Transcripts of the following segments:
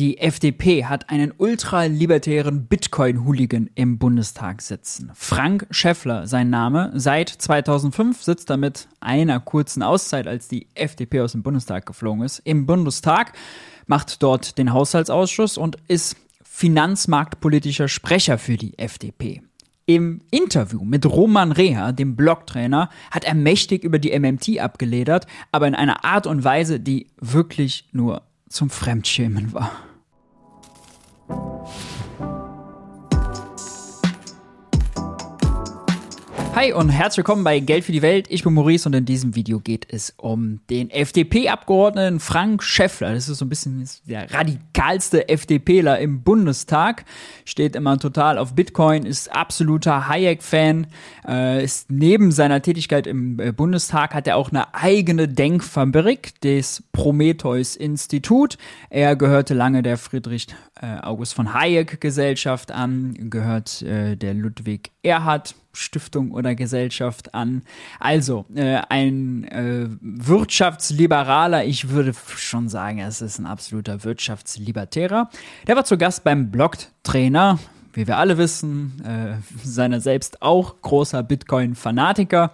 Die FDP hat einen ultralibertären Bitcoin-Hooligan im Bundestag sitzen. Frank Schäffler, sein Name. Seit 2005 sitzt er mit einer kurzen Auszeit, als die FDP aus dem Bundestag geflogen ist, im Bundestag, macht dort den Haushaltsausschuss und ist finanzmarktpolitischer Sprecher für die FDP. Im Interview mit Roman Reha, dem Blogtrainer, hat er mächtig über die MMT abgeledert, aber in einer Art und Weise, die wirklich nur zum Fremdschämen war. you Hi und herzlich willkommen bei Geld für die Welt. Ich bin Maurice und in diesem Video geht es um den FDP-Abgeordneten Frank Schäffler. Das ist so ein bisschen der radikalste FDPler im Bundestag. Steht immer total auf Bitcoin, ist absoluter Hayek-Fan, äh, ist neben seiner Tätigkeit im äh, Bundestag hat er auch eine eigene Denkfabrik, das Prometheus-Institut. Er gehörte lange der Friedrich äh, August von Hayek Gesellschaft an, gehört der Ludwig Erhard Stiftung oder Gesellschaft an. Also äh, ein äh, Wirtschaftsliberaler, ich würde schon sagen, es ist ein absoluter Wirtschaftslibertärer. Der war zu Gast beim Blog-Trainer, wie wir alle wissen, äh, seiner selbst auch großer Bitcoin-Fanatiker.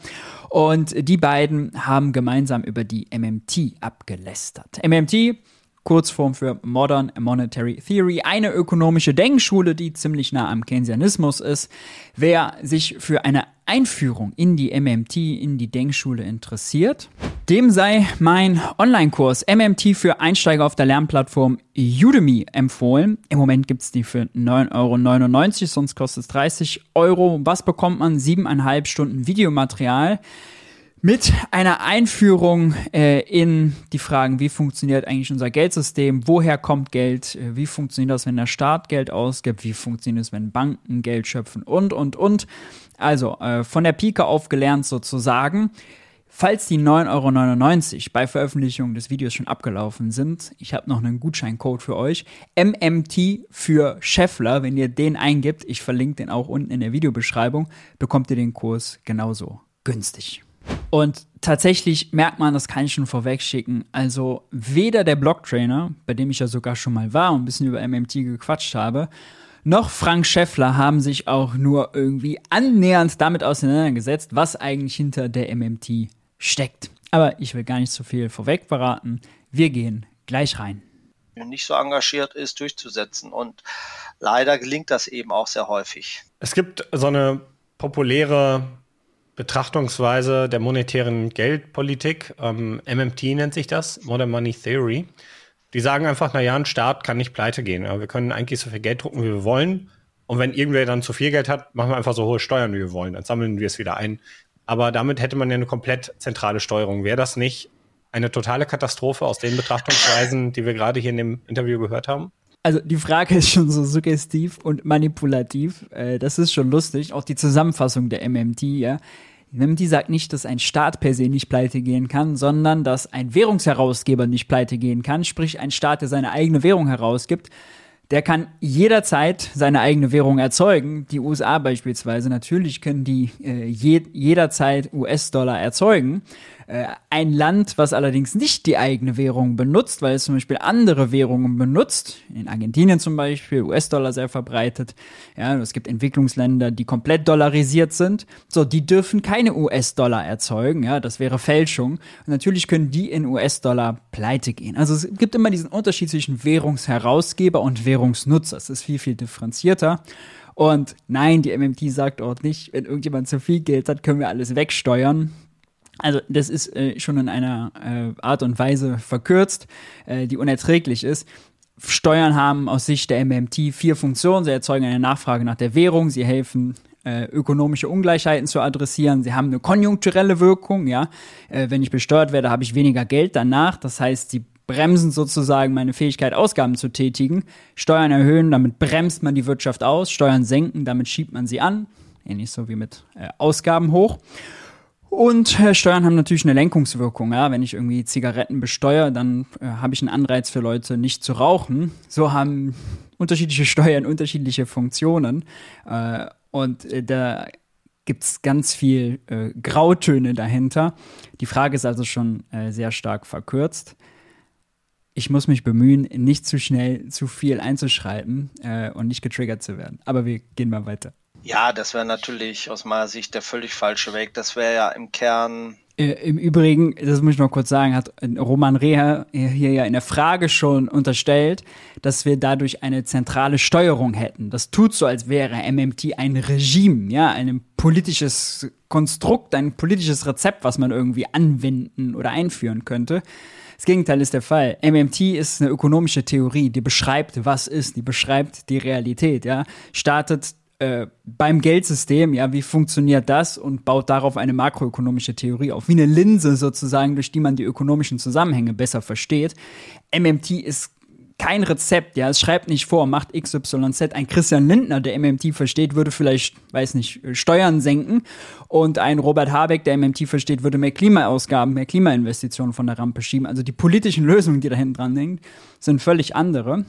Und die beiden haben gemeinsam über die MMT abgelästert. MMT Kurzform für Modern Monetary Theory, eine ökonomische Denkschule, die ziemlich nah am Keynesianismus ist. Wer sich für eine Einführung in die MMT, in die Denkschule interessiert, dem sei mein Online-Kurs MMT für Einsteiger auf der Lernplattform Udemy empfohlen. Im Moment gibt es die für 9,99 Euro, sonst kostet es 30 Euro. Was bekommt man? Siebeneinhalb Stunden Videomaterial mit einer Einführung äh, in die Fragen, wie funktioniert eigentlich unser Geldsystem, woher kommt Geld, äh, wie funktioniert das, wenn der Staat Geld ausgibt, wie funktioniert es, wenn Banken Geld schöpfen und, und, und. Also äh, von der Pike auf gelernt sozusagen. Falls die 9,99 Euro bei Veröffentlichung des Videos schon abgelaufen sind, ich habe noch einen Gutscheincode für euch. MMT für Scheffler, wenn ihr den eingibt, ich verlinke den auch unten in der Videobeschreibung, bekommt ihr den Kurs genauso günstig. Und tatsächlich merkt man, das kann ich schon vorweg schicken. Also weder der Blocktrainer, bei dem ich ja sogar schon mal war und ein bisschen über MMT gequatscht habe, noch Frank Schäffler haben sich auch nur irgendwie annähernd damit auseinandergesetzt, was eigentlich hinter der MMT steckt. Aber ich will gar nicht so viel vorweg verraten. Wir gehen gleich rein. Nicht so engagiert ist, durchzusetzen. Und leider gelingt das eben auch sehr häufig. Es gibt so eine populäre Betrachtungsweise der monetären Geldpolitik. Ähm, MMT nennt sich das, Modern Money Theory. Die sagen einfach, naja, ein Staat kann nicht pleite gehen. Wir können eigentlich so viel Geld drucken, wie wir wollen. Und wenn irgendwer dann zu viel Geld hat, machen wir einfach so hohe Steuern, wie wir wollen. Dann sammeln wir es wieder ein. Aber damit hätte man ja eine komplett zentrale Steuerung. Wäre das nicht eine totale Katastrophe aus den Betrachtungsweisen, die wir gerade hier in dem Interview gehört haben? Also die Frage ist schon so suggestiv und manipulativ. Äh, das ist schon lustig. Auch die Zusammenfassung der MMT, ja. MMT sagt nicht, dass ein Staat per se nicht pleite gehen kann, sondern dass ein Währungsherausgeber nicht pleite gehen kann. Sprich, ein Staat, der seine eigene Währung herausgibt, der kann jederzeit seine eigene Währung erzeugen. Die USA beispielsweise, natürlich können die äh, je, jederzeit US-Dollar erzeugen. Äh, ein Land, was allerdings nicht die eigene Währung benutzt, weil es zum Beispiel andere Währungen benutzt, in Argentinien zum Beispiel, US-Dollar sehr verbreitet, ja, es gibt Entwicklungsländer, die komplett dollarisiert sind, so, die dürfen keine US-Dollar erzeugen, ja, das wäre Fälschung. Und natürlich können die in US-Dollar pleite gehen. Also es gibt immer diesen Unterschied zwischen Währungsherausgeber und Währungsnutzer. Es ist viel, viel differenzierter. Und nein, die MMT sagt auch nicht, wenn irgendjemand zu viel Geld hat, können wir alles wegsteuern. Also das ist äh, schon in einer äh, Art und Weise verkürzt, äh, die unerträglich ist. Steuern haben aus Sicht der MMT vier Funktionen. Sie erzeugen eine Nachfrage nach der Währung, sie helfen äh, ökonomische Ungleichheiten zu adressieren. Sie haben eine konjunkturelle Wirkung, ja. Äh, wenn ich besteuert werde, habe ich weniger Geld danach. Das heißt, sie bremsen sozusagen meine Fähigkeit, Ausgaben zu tätigen. Steuern erhöhen, damit bremst man die Wirtschaft aus. Steuern senken, damit schiebt man sie an. Ähnlich so wie mit äh, Ausgaben hoch. Und äh, Steuern haben natürlich eine Lenkungswirkung. Ja? Wenn ich irgendwie Zigaretten besteuere, dann äh, habe ich einen Anreiz für Leute, nicht zu rauchen. So haben unterschiedliche Steuern unterschiedliche Funktionen. Äh, und äh, da gibt es ganz viel äh, Grautöne dahinter. Die Frage ist also schon äh, sehr stark verkürzt. Ich muss mich bemühen, nicht zu schnell zu viel einzuschreiten äh, und nicht getriggert zu werden. Aber wir gehen mal weiter. Ja, das wäre natürlich aus meiner Sicht der völlig falsche Weg. Das wäre ja im Kern äh, Im Übrigen, das muss ich noch kurz sagen, hat Roman Reher hier ja in der Frage schon unterstellt, dass wir dadurch eine zentrale Steuerung hätten. Das tut so, als wäre MMT ein Regime, ja, ein politisches Konstrukt, ein politisches Rezept, was man irgendwie anwenden oder einführen könnte. Das Gegenteil ist der Fall. MMT ist eine ökonomische Theorie, die beschreibt, was ist, die beschreibt die Realität, ja. Startet äh, beim Geldsystem, ja, wie funktioniert das und baut darauf eine makroökonomische Theorie auf, wie eine Linse sozusagen, durch die man die ökonomischen Zusammenhänge besser versteht. MMT ist kein Rezept, ja, es schreibt nicht vor, macht XYZ. Ein Christian Lindner, der MMT versteht, würde vielleicht, weiß nicht, Steuern senken und ein Robert Habeck, der MMT versteht, würde mehr Klimaausgaben, mehr Klimainvestitionen von der Rampe schieben. Also die politischen Lösungen, die da hinten dran hängen, sind völlig andere.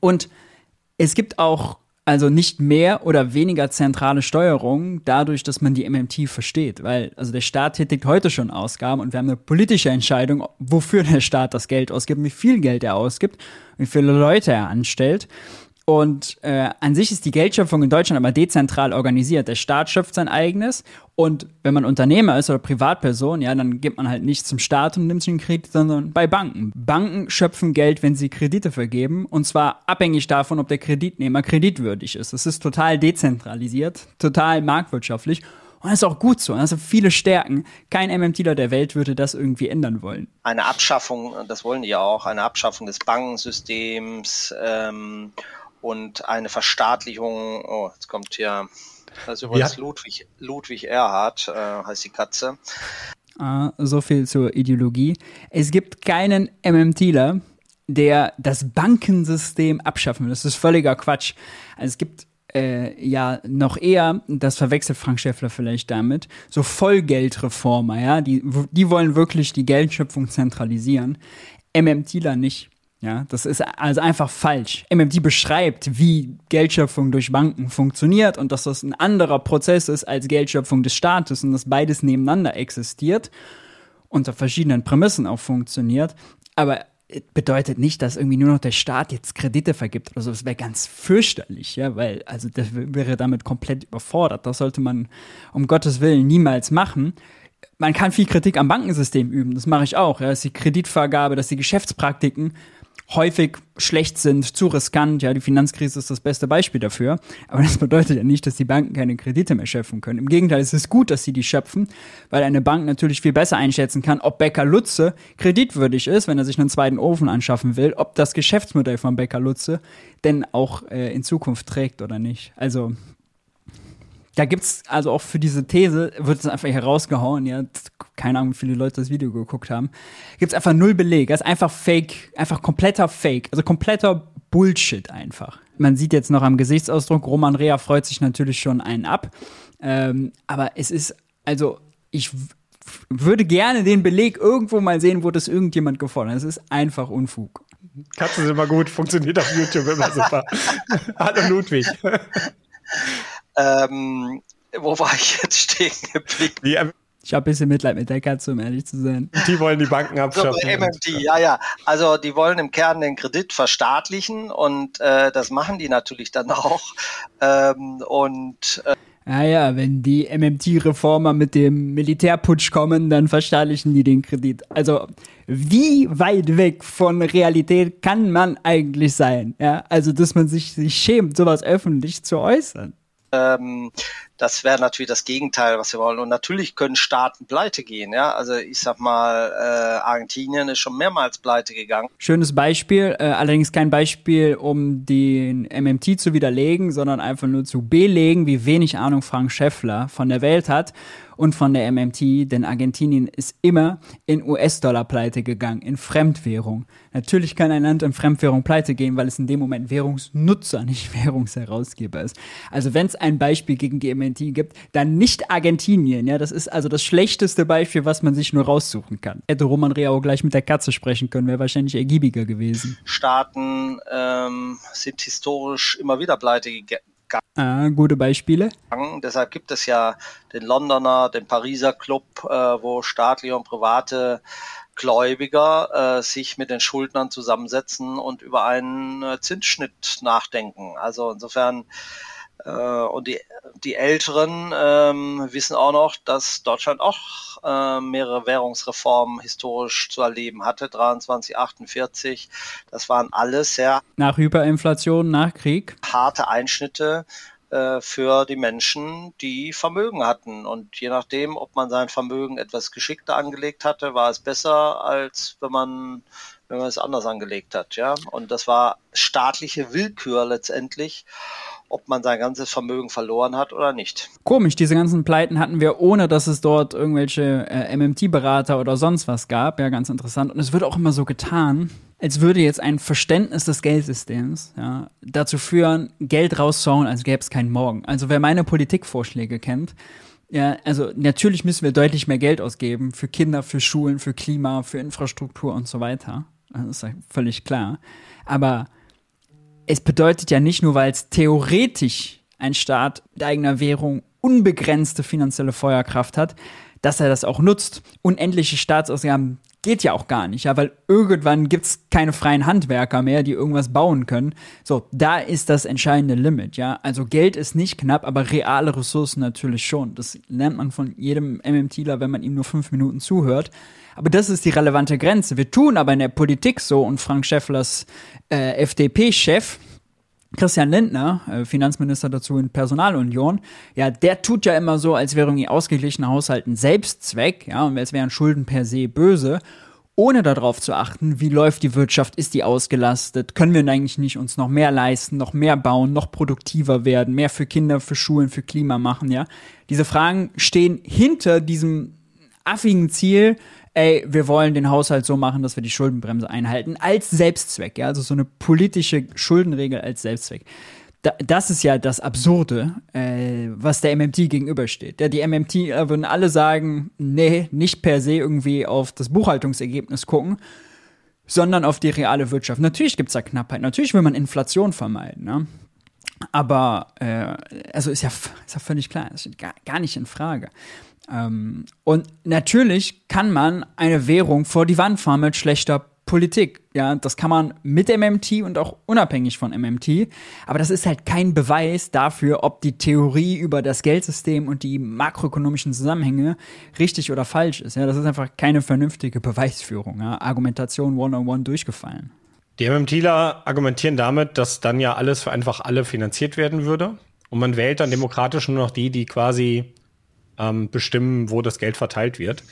Und es gibt auch also nicht mehr oder weniger zentrale Steuerung dadurch, dass man die MMT versteht. Weil, also der Staat tätigt heute schon Ausgaben und wir haben eine politische Entscheidung, wofür der Staat das Geld ausgibt, wie viel Geld er ausgibt, wie viele Leute er anstellt. Und äh, an sich ist die Geldschöpfung in Deutschland aber dezentral organisiert. Der Staat schöpft sein eigenes und wenn man Unternehmer ist oder Privatperson, ja, dann gibt man halt nicht zum Staat und nimmt sich einen Kredit, sondern bei Banken. Banken schöpfen Geld, wenn sie Kredite vergeben und zwar abhängig davon, ob der Kreditnehmer kreditwürdig ist. Das ist total dezentralisiert, total marktwirtschaftlich und das ist auch gut so. Also viele Stärken. Kein MMTler der Welt würde das irgendwie ändern wollen. Eine Abschaffung, das wollen die ja auch, eine Abschaffung des Bankensystems ähm, und eine Verstaatlichung, oh, jetzt kommt hier, das ist übrigens ja. Ludwig, Ludwig Erhard, äh, heißt die Katze. Ah, so viel zur Ideologie. Es gibt keinen MMTler, der das Bankensystem abschaffen will. Das ist völliger Quatsch. Also es gibt äh, ja noch eher, das verwechselt Frank Schäffler vielleicht damit, so Vollgeldreformer, ja, die, die wollen wirklich die Geldschöpfung zentralisieren. MMTler nicht. Ja, das ist also einfach falsch. MMT beschreibt, wie Geldschöpfung durch Banken funktioniert und dass das ein anderer Prozess ist als Geldschöpfung des Staates und dass beides nebeneinander existiert, unter verschiedenen Prämissen auch funktioniert. Aber bedeutet nicht, dass irgendwie nur noch der Staat jetzt Kredite vergibt oder so. Das wäre ganz fürchterlich, ja, weil also das wäre damit komplett überfordert. Das sollte man um Gottes Willen niemals machen man kann viel Kritik am Bankensystem üben, das mache ich auch. Ja, dass die Kreditvergabe, dass die Geschäftspraktiken häufig schlecht sind, zu riskant. Ja, die Finanzkrise ist das beste Beispiel dafür. Aber das bedeutet ja nicht, dass die Banken keine Kredite mehr schöpfen können. Im Gegenteil, es ist gut, dass sie die schöpfen, weil eine Bank natürlich viel besser einschätzen kann, ob Becker Lutze kreditwürdig ist, wenn er sich einen zweiten Ofen anschaffen will, ob das Geschäftsmodell von Becker Lutze denn auch äh, in Zukunft trägt oder nicht. Also da gibt es also auch für diese These, wird es einfach herausgehauen, ja, keine Ahnung, wie viele Leute das Video geguckt haben, gibt es einfach null Beleg. Das ist einfach Fake, einfach kompletter Fake, also kompletter Bullshit einfach. Man sieht jetzt noch am Gesichtsausdruck, Roman Rea freut sich natürlich schon einen ab. Ähm, aber es ist, also, ich würde gerne den Beleg irgendwo mal sehen, wo das irgendjemand gefordert hat. Es ist einfach Unfug. Katzen sind immer gut, funktioniert auf YouTube immer super. Hallo Ludwig. Ähm, wo war ich jetzt stehen geblieben? Ich habe ein bisschen Mitleid mit der Katze, um ehrlich zu sein. Die wollen die Banken abschaffen. So, MMT, ja, ja. Also die wollen im Kern den Kredit verstaatlichen und äh, das machen die natürlich dann auch. Ähm, und äh, ja, ja, wenn die MMT-Reformer mit dem Militärputsch kommen, dann verstaatlichen die den Kredit. Also, wie weit weg von Realität kann man eigentlich sein? Ja, also, dass man sich, sich schämt, sowas öffentlich zu äußern. Ähm, das wäre natürlich das Gegenteil, was wir wollen. Und natürlich können Staaten pleite gehen. Ja, also ich sag mal, äh, Argentinien ist schon mehrmals pleite gegangen. Schönes Beispiel, äh, allerdings kein Beispiel, um den MMT zu widerlegen, sondern einfach nur zu belegen, wie wenig Ahnung Frank Schäffler von der Welt hat und von der MMT, denn Argentinien ist immer in US-Dollar pleite gegangen, in Fremdwährung. Natürlich kann ein Land in Fremdwährung pleite gehen, weil es in dem Moment Währungsnutzer, nicht Währungsherausgeber ist. Also wenn es ein Beispiel gegen die MMT gibt, dann nicht Argentinien. Ja, das ist also das schlechteste Beispiel, was man sich nur raussuchen kann. Hätte Roman Reao gleich mit der Katze sprechen können, wäre wahrscheinlich ergiebiger gewesen. Staaten ähm, sind historisch immer wieder pleite gegangen Ah, gute Beispiele. Deshalb gibt es ja den Londoner, den Pariser Club, äh, wo staatliche und private Gläubiger äh, sich mit den Schuldnern zusammensetzen und über einen äh, Zinsschnitt nachdenken. Also insofern und die, die Älteren ähm, wissen auch noch, dass Deutschland auch äh, mehrere Währungsreformen historisch zu erleben hatte, 23, 48. Das waren alles sehr nach Hyperinflation, nach Krieg harte Einschnitte äh, für die Menschen, die Vermögen hatten. Und je nachdem, ob man sein Vermögen etwas geschickter angelegt hatte, war es besser, als wenn man wenn man es anders angelegt hat, ja. Und das war staatliche Willkür letztendlich ob man sein ganzes Vermögen verloren hat oder nicht. Komisch, diese ganzen Pleiten hatten wir, ohne dass es dort irgendwelche äh, MMT-Berater oder sonst was gab. Ja, ganz interessant. Und es wird auch immer so getan, als würde jetzt ein Verständnis des Geldsystems ja, dazu führen, Geld rauszuhauen, als gäbe es keinen Morgen. Also wer meine Politikvorschläge kennt, ja, also natürlich müssen wir deutlich mehr Geld ausgeben für Kinder, für Schulen, für Klima, für Infrastruktur und so weiter. Das ist ja völlig klar. Aber es bedeutet ja nicht nur, weil es theoretisch ein Staat mit eigener Währung unbegrenzte finanzielle Feuerkraft hat, dass er das auch nutzt. Unendliche Staatsausgaben geht ja auch gar nicht, ja, weil irgendwann gibt es keine freien Handwerker mehr, die irgendwas bauen können. So, da ist das entscheidende Limit, ja. Also Geld ist nicht knapp, aber reale Ressourcen natürlich schon. Das lernt man von jedem MMTler, wenn man ihm nur fünf Minuten zuhört. Aber das ist die relevante Grenze. Wir tun aber in der Politik so und Frank Schäfflers äh, FDP-Chef, Christian Lindner, äh, Finanzminister dazu in Personalunion, ja, der tut ja immer so, als wäre irgendwie ausgeglichener Haushalt ein Selbstzweck, ja, und als wären Schulden per se böse, ohne darauf zu achten, wie läuft die Wirtschaft, ist die ausgelastet, können wir eigentlich nicht uns noch mehr leisten, noch mehr bauen, noch produktiver werden, mehr für Kinder, für Schulen, für Klima machen, ja. Diese Fragen stehen hinter diesem affigen Ziel, ey, wir wollen den Haushalt so machen, dass wir die Schuldenbremse einhalten, als Selbstzweck, ja, also so eine politische Schuldenregel als Selbstzweck. Da, das ist ja das Absurde, äh, was der MMT gegenübersteht. Ja, die MMT äh, würden alle sagen, nee, nicht per se irgendwie auf das Buchhaltungsergebnis gucken, sondern auf die reale Wirtschaft. Natürlich gibt es da Knappheit, natürlich will man Inflation vermeiden, ne? aber äh, also ist ja, ist ja völlig klar, das steht gar, gar nicht in Frage. Ähm, und natürlich kann man eine Währung vor die Wand fahren mit schlechter Politik. Ja, das kann man mit MMT und auch unabhängig von MMT. Aber das ist halt kein Beweis dafür, ob die Theorie über das Geldsystem und die makroökonomischen Zusammenhänge richtig oder falsch ist. Ja, das ist einfach keine vernünftige Beweisführung. Ja. Argumentation one-on-one durchgefallen. Die MMTler argumentieren damit, dass dann ja alles für einfach alle finanziert werden würde. Und man wählt dann demokratisch nur noch die, die quasi ähm, bestimmen, wo das Geld verteilt wird.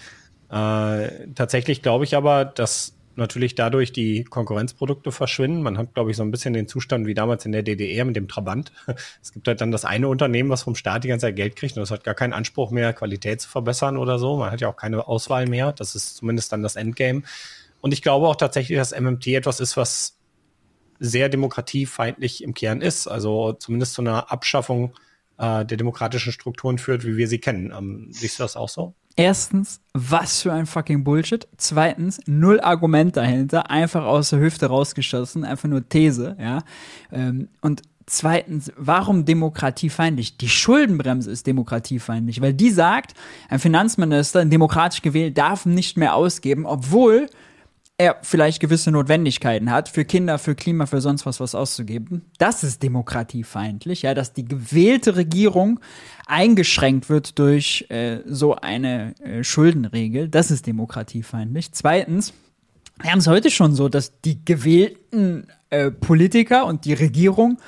Äh, tatsächlich glaube ich aber, dass natürlich dadurch die Konkurrenzprodukte verschwinden. Man hat, glaube ich, so ein bisschen den Zustand wie damals in der DDR mit dem Trabant. Es gibt halt dann das eine Unternehmen, was vom Staat die ganze Zeit Geld kriegt und das hat gar keinen Anspruch mehr, Qualität zu verbessern oder so. Man hat ja auch keine Auswahl mehr. Das ist zumindest dann das Endgame. Und ich glaube auch tatsächlich, dass MMT etwas ist, was sehr demokratiefeindlich im Kern ist. Also zumindest zu einer Abschaffung äh, der demokratischen Strukturen führt, wie wir sie kennen. Ähm, siehst du das auch so? Erstens, was für ein fucking Bullshit. Zweitens, null Argument dahinter, einfach aus der Hüfte rausgeschossen, einfach nur These, ja. Ähm, und zweitens, warum demokratiefeindlich? Die Schuldenbremse ist demokratiefeindlich, weil die sagt, ein Finanzminister, demokratisch gewählt, darf nicht mehr ausgeben, obwohl er vielleicht gewisse Notwendigkeiten hat, für Kinder, für Klima, für sonst was was auszugeben. Das ist demokratiefeindlich, ja, dass die gewählte Regierung eingeschränkt wird durch äh, so eine äh, Schuldenregel. Das ist demokratiefeindlich. Zweitens, wir haben es heute schon so, dass die gewählten äh, Politiker und die Regierung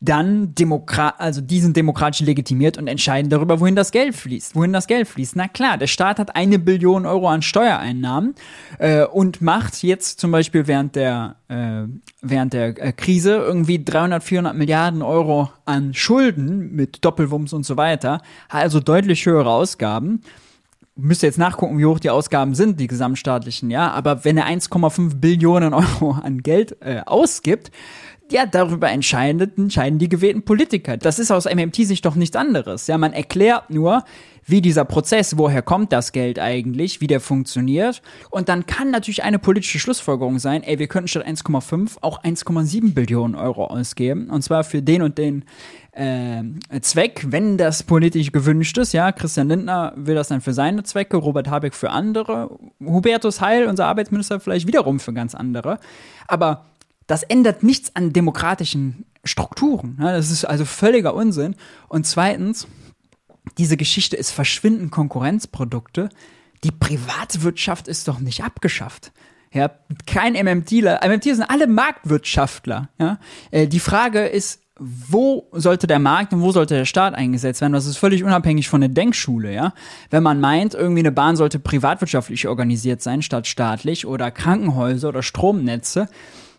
dann Demokrat, also diesen demokratisch legitimiert und entscheiden darüber, wohin das Geld fließt. Wohin das Geld fließt. Na klar, der Staat hat eine Billion Euro an Steuereinnahmen äh, und macht jetzt zum Beispiel während der äh, während der äh, Krise irgendwie 300, 400 Milliarden Euro an Schulden mit Doppelwumms und so weiter, also deutlich höhere Ausgaben müsste jetzt nachgucken, wie hoch die Ausgaben sind, die gesamtstaatlichen, ja. Aber wenn er 1,5 Billionen Euro an Geld äh, ausgibt, ja, darüber entscheiden, entscheiden die gewählten Politiker. Das ist aus MMT-Sicht doch nichts anderes. Ja, man erklärt nur, wie dieser Prozess, woher kommt das Geld eigentlich, wie der funktioniert. Und dann kann natürlich eine politische Schlussfolgerung sein, ey, wir könnten statt 1,5 auch 1,7 Billionen Euro ausgeben. Und zwar für den und den äh, Zweck, wenn das politisch gewünscht ist. Ja, Christian Lindner will das dann für seine Zwecke, Robert Habeck für andere, Hubertus Heil, unser Arbeitsminister, vielleicht wiederum für ganz andere. Aber das ändert nichts an demokratischen Strukturen. Ne? Das ist also völliger Unsinn. Und zweitens, diese Geschichte ist verschwinden Konkurrenzprodukte. Die Privatwirtschaft ist doch nicht abgeschafft. Ja, kein MMTler. MMT sind alle Marktwirtschaftler. Ja? Äh, die Frage ist, wo sollte der Markt und wo sollte der Staat eingesetzt werden? Das ist völlig unabhängig von der Denkschule, ja. Wenn man meint, irgendwie eine Bahn sollte privatwirtschaftlich organisiert sein statt staatlich oder Krankenhäuser oder Stromnetze,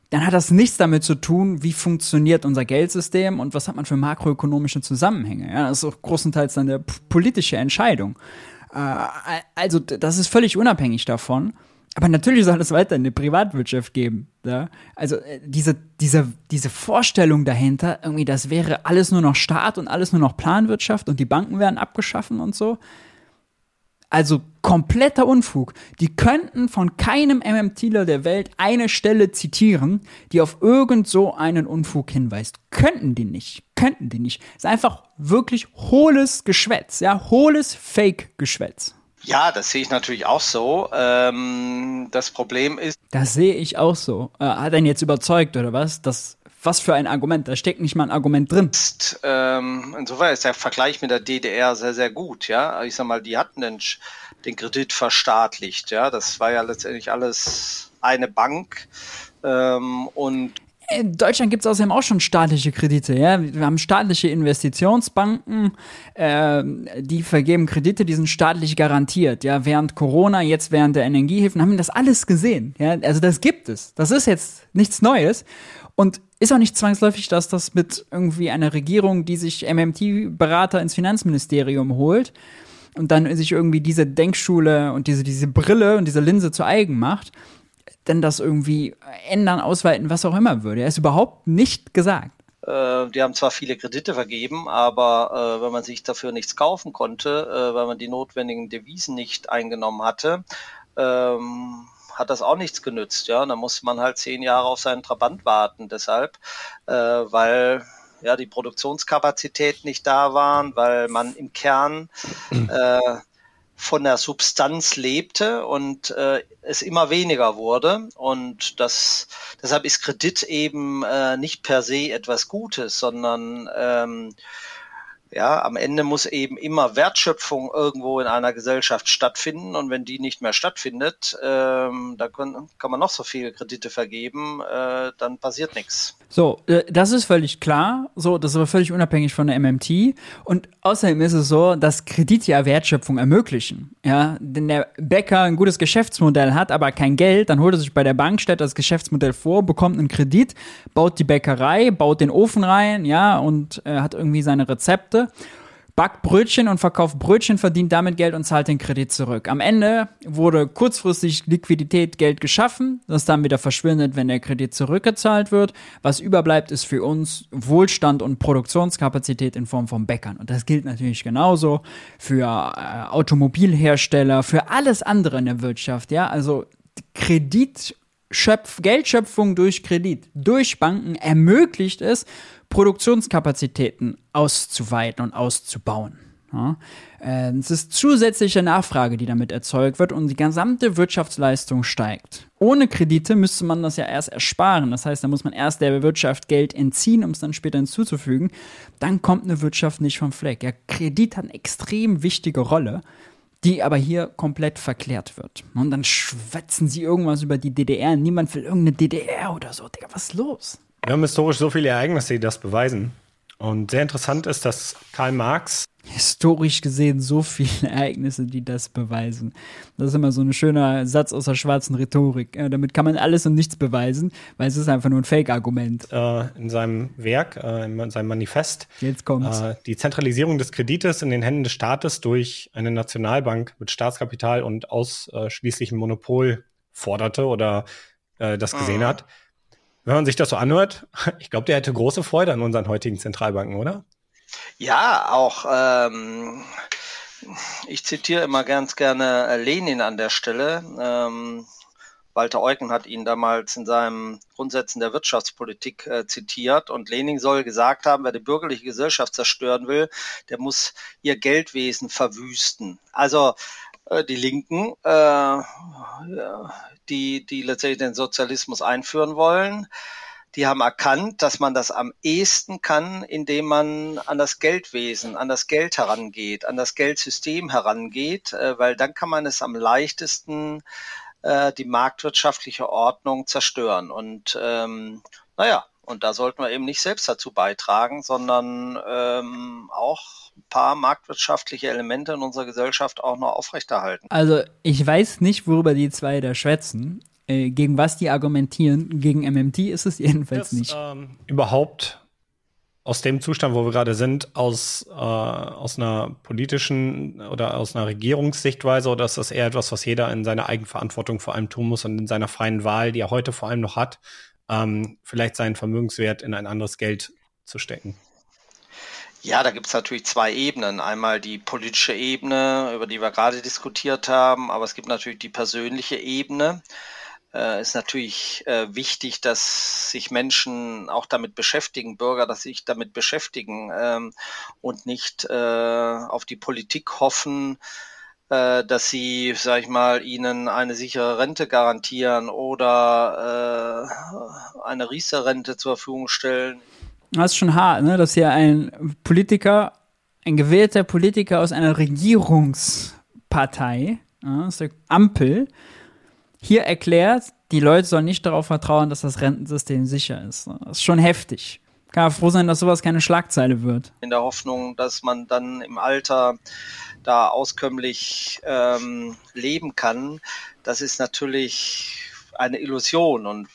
dann hat das nichts damit zu tun, wie funktioniert unser Geldsystem und was hat man für makroökonomische Zusammenhänge. Ja, das ist auch großenteils eine politische Entscheidung. Äh, also das ist völlig unabhängig davon. Aber natürlich soll es weiter eine Privatwirtschaft geben. Ja? Also äh, diese, diese, diese Vorstellung dahinter, irgendwie, das wäre alles nur noch Staat und alles nur noch Planwirtschaft und die Banken werden abgeschaffen und so, also kompletter Unfug. Die könnten von keinem MMTler der Welt eine Stelle zitieren, die auf irgend so einen Unfug hinweist. Könnten die nicht. Könnten die nicht. ist einfach wirklich hohles Geschwätz. Ja, hohles Fake-Geschwätz. Ja, das sehe ich natürlich auch so. Ähm, das Problem ist. Das sehe ich auch so. Äh, hat er ihn jetzt überzeugt oder was? Das was für ein Argument? Da steckt nicht mal ein Argument drin. Ist, ähm, insofern ist der Vergleich mit der DDR sehr, sehr gut. Ja, ich sag mal, die hatten den, den Kredit verstaatlicht. Ja, das war ja letztendlich alles eine Bank. Ähm, und in Deutschland gibt es außerdem auch schon staatliche Kredite. Ja? Wir haben staatliche Investitionsbanken, äh, die vergeben Kredite, die sind staatlich garantiert. Ja? Während Corona, jetzt während der Energiehilfen, haben wir das alles gesehen. Ja? Also das gibt es. Das ist jetzt nichts Neues. Und ist auch nicht zwangsläufig, dass das mit irgendwie einer Regierung, die sich MMT-Berater ins Finanzministerium holt und dann sich irgendwie diese Denkschule und diese, diese Brille und diese Linse zu eigen macht, denn das irgendwie ändern, ausweiten, was auch immer würde. Er ist überhaupt nicht gesagt. Äh, die haben zwar viele Kredite vergeben, aber äh, wenn man sich dafür nichts kaufen konnte, äh, weil man die notwendigen Devisen nicht eingenommen hatte, ähm, hat das auch nichts genützt. Ja, da muss man halt zehn Jahre auf seinen Trabant warten. Deshalb, äh, weil ja die Produktionskapazität nicht da waren, weil man im Kern äh, von der Substanz lebte und äh, es immer weniger wurde. Und das, deshalb ist Kredit eben äh, nicht per se etwas Gutes, sondern ähm, ja, am Ende muss eben immer Wertschöpfung irgendwo in einer Gesellschaft stattfinden und wenn die nicht mehr stattfindet, ähm, da können, kann man noch so viele Kredite vergeben, äh, dann passiert nichts. So, äh, das ist völlig klar. So, das ist aber völlig unabhängig von der MMT. Und außerdem ist es so, dass Kredite ja Wertschöpfung ermöglichen. Ja, wenn der Bäcker ein gutes Geschäftsmodell hat, aber kein Geld, dann holt er sich bei der Bank, stellt das Geschäftsmodell vor, bekommt einen Kredit, baut die Bäckerei, baut den Ofen rein, ja, und äh, hat irgendwie seine Rezepte backt Brötchen und verkauft Brötchen, verdient damit Geld und zahlt den Kredit zurück. Am Ende wurde kurzfristig Liquidität, Geld geschaffen, das dann wieder verschwindet, wenn der Kredit zurückgezahlt wird. Was überbleibt, ist für uns Wohlstand und Produktionskapazität in Form von Bäckern. Und das gilt natürlich genauso für äh, Automobilhersteller, für alles andere in der Wirtschaft. Ja, also Kredit Schöpf Geldschöpfung durch Kredit, durch Banken ermöglicht es, Produktionskapazitäten auszuweiten und auszubauen. Ja, äh, es ist zusätzliche Nachfrage, die damit erzeugt wird und die gesamte Wirtschaftsleistung steigt. Ohne Kredite müsste man das ja erst ersparen. Das heißt, da muss man erst der Wirtschaft Geld entziehen, um es dann später hinzuzufügen. Dann kommt eine Wirtschaft nicht vom Fleck. Ja, Kredit hat eine extrem wichtige Rolle, die aber hier komplett verklärt wird. Und dann schwätzen sie irgendwas über die DDR. Niemand will irgendeine DDR oder so. Digga, was ist los? Wir haben historisch so viele Ereignisse, die das beweisen. Und sehr interessant ist, dass Karl Marx historisch gesehen so viele Ereignisse, die das beweisen. Das ist immer so ein schöner Satz aus der schwarzen Rhetorik. Ja, damit kann man alles und nichts beweisen, weil es ist einfach nur ein Fake-Argument. Äh, in seinem Werk, äh, in seinem Manifest, Jetzt kommt's. Äh, die Zentralisierung des Kredites in den Händen des Staates durch eine Nationalbank mit Staatskapital und ausschließlichem Monopol forderte oder äh, das gesehen ah. hat Wenn man sich das so anhört, ich glaube, der hätte große Freude an unseren heutigen Zentralbanken, oder? Ja, auch ähm, ich zitiere immer ganz gerne äh, Lenin an der Stelle. Ähm, Walter Eucken hat ihn damals in seinem Grundsätzen der Wirtschaftspolitik äh, zitiert und Lenin soll gesagt haben, wer die bürgerliche Gesellschaft zerstören will, der muss ihr Geldwesen verwüsten. Also die Linken, äh, die, die letztendlich den Sozialismus einführen wollen, die haben erkannt, dass man das am ehesten kann, indem man an das Geldwesen, an das Geld herangeht, an das Geldsystem herangeht, äh, weil dann kann man es am leichtesten äh, die marktwirtschaftliche Ordnung zerstören. Und ähm, naja, und da sollten wir eben nicht selbst dazu beitragen, sondern ähm, auch ein paar marktwirtschaftliche Elemente in unserer Gesellschaft auch noch aufrechterhalten. Also ich weiß nicht, worüber die zwei da schwätzen. Äh, gegen was die argumentieren. Gegen MMT ist es jedenfalls das, nicht. Ähm, überhaupt aus dem Zustand, wo wir gerade sind, aus, äh, aus einer politischen oder aus einer Regierungssichtweise, oder ist das eher etwas, was jeder in seiner Eigenverantwortung vor allem tun muss und in seiner freien Wahl, die er heute vor allem noch hat, ähm, vielleicht seinen Vermögenswert in ein anderes Geld zu stecken? Ja, da gibt es natürlich zwei Ebenen. Einmal die politische Ebene, über die wir gerade diskutiert haben, aber es gibt natürlich die persönliche Ebene äh, ist natürlich äh, wichtig, dass sich Menschen auch damit beschäftigen, Bürger, dass sich damit beschäftigen ähm, und nicht äh, auf die Politik hoffen, dass sie, sag ich mal, ihnen eine sichere Rente garantieren oder äh, eine Riester-Rente zur Verfügung stellen. Das ist schon hart, ne? dass hier ein Politiker, ein gewählter Politiker aus einer Regierungspartei, ja, aus der Ampel, hier erklärt, die Leute sollen nicht darauf vertrauen, dass das Rentensystem sicher ist. Das ist schon heftig. Kann froh sein, dass sowas keine Schlagzeile wird. In der Hoffnung, dass man dann im Alter da auskömmlich ähm, leben kann, das ist natürlich eine Illusion und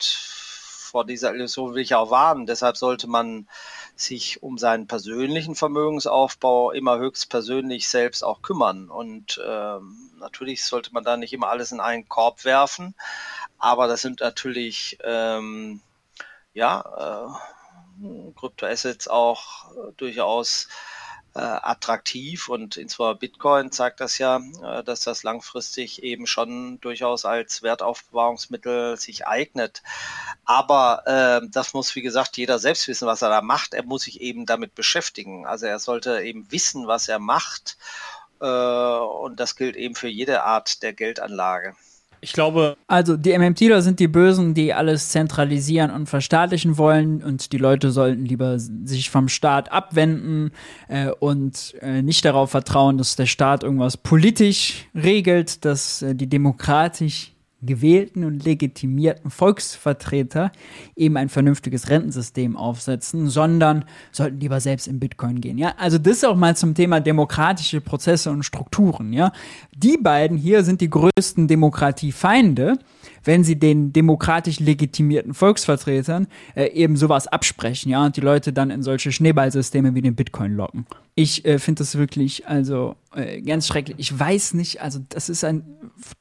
vor dieser Illusion will ich auch warnen. Deshalb sollte man sich um seinen persönlichen Vermögensaufbau immer höchstpersönlich selbst auch kümmern. Und ähm, natürlich sollte man da nicht immer alles in einen Korb werfen, aber das sind natürlich ähm, ja äh, Kryptoassets auch äh, durchaus äh, attraktiv und insbesondere Bitcoin zeigt das ja, äh, dass das langfristig eben schon durchaus als Wertaufbewahrungsmittel sich eignet. Aber äh, das muss, wie gesagt, jeder selbst wissen, was er da macht. Er muss sich eben damit beschäftigen. Also er sollte eben wissen, was er macht. Äh, und das gilt eben für jede Art der Geldanlage. Ich glaube. Also die MMTler sind die Bösen, die alles zentralisieren und verstaatlichen wollen und die Leute sollten lieber sich vom Staat abwenden äh, und äh, nicht darauf vertrauen, dass der Staat irgendwas politisch regelt, dass äh, die demokratisch gewählten und legitimierten Volksvertreter eben ein vernünftiges Rentensystem aufsetzen, sondern sollten lieber selbst in Bitcoin gehen. Ja, also das auch mal zum Thema demokratische Prozesse und Strukturen. Ja, die beiden hier sind die größten Demokratiefeinde wenn sie den demokratisch legitimierten Volksvertretern äh, eben sowas absprechen, ja, und die Leute dann in solche Schneeballsysteme wie den Bitcoin locken. Ich äh, finde das wirklich, also äh, ganz schrecklich. Ich weiß nicht, also das ist ein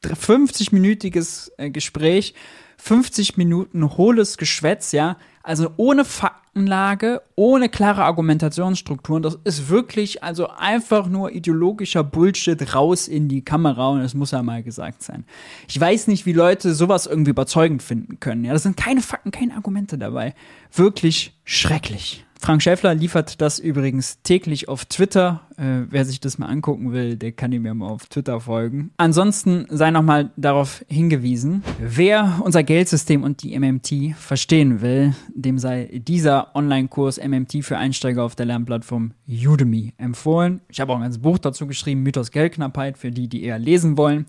50-minütiges äh, Gespräch, 50 Minuten hohles Geschwätz, ja, also ohne Faktenlage, ohne klare Argumentationsstrukturen. Das ist wirklich also einfach nur ideologischer Bullshit raus in die Kamera und das muss ja mal gesagt sein. Ich weiß nicht, wie Leute sowas irgendwie überzeugend finden können. Ja, das sind keine Fakten, keine Argumente dabei. Wirklich schrecklich. Frank Schäffler liefert das übrigens täglich auf Twitter. Äh, wer sich das mal angucken will, der kann ihm ja mal auf Twitter folgen. Ansonsten sei nochmal darauf hingewiesen, wer unser Geldsystem und die MMT verstehen will, dem sei dieser Online-Kurs MMT für Einsteiger auf der Lernplattform Udemy empfohlen. Ich habe auch ein ganzes Buch dazu geschrieben, Mythos Geldknappheit, für die, die eher lesen wollen.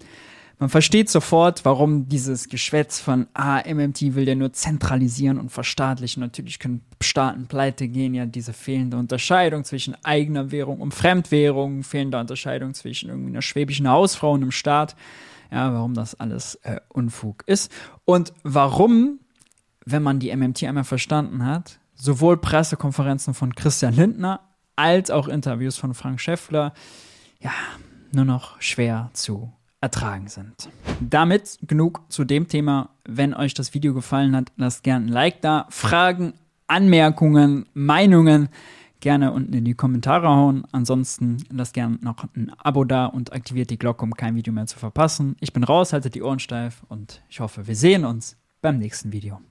Man versteht sofort, warum dieses Geschwätz von, ah, MMT will ja nur zentralisieren und verstaatlichen. Natürlich können Staaten pleite gehen, ja, diese fehlende Unterscheidung zwischen eigener Währung und Fremdwährung, fehlende Unterscheidung zwischen irgendwie einer schwäbischen Hausfrau und einem Staat. Ja, warum das alles äh, Unfug ist. Und warum, wenn man die MMT einmal verstanden hat, sowohl Pressekonferenzen von Christian Lindner als auch Interviews von Frank Schäffler, ja, nur noch schwer zu ertragen sind. Damit genug zu dem Thema. Wenn euch das Video gefallen hat, lasst gerne ein Like da. Fragen, Anmerkungen, Meinungen gerne unten in die Kommentare hauen. Ansonsten lasst gerne noch ein Abo da und aktiviert die Glocke, um kein Video mehr zu verpassen. Ich bin raus, haltet die Ohren steif und ich hoffe, wir sehen uns beim nächsten Video.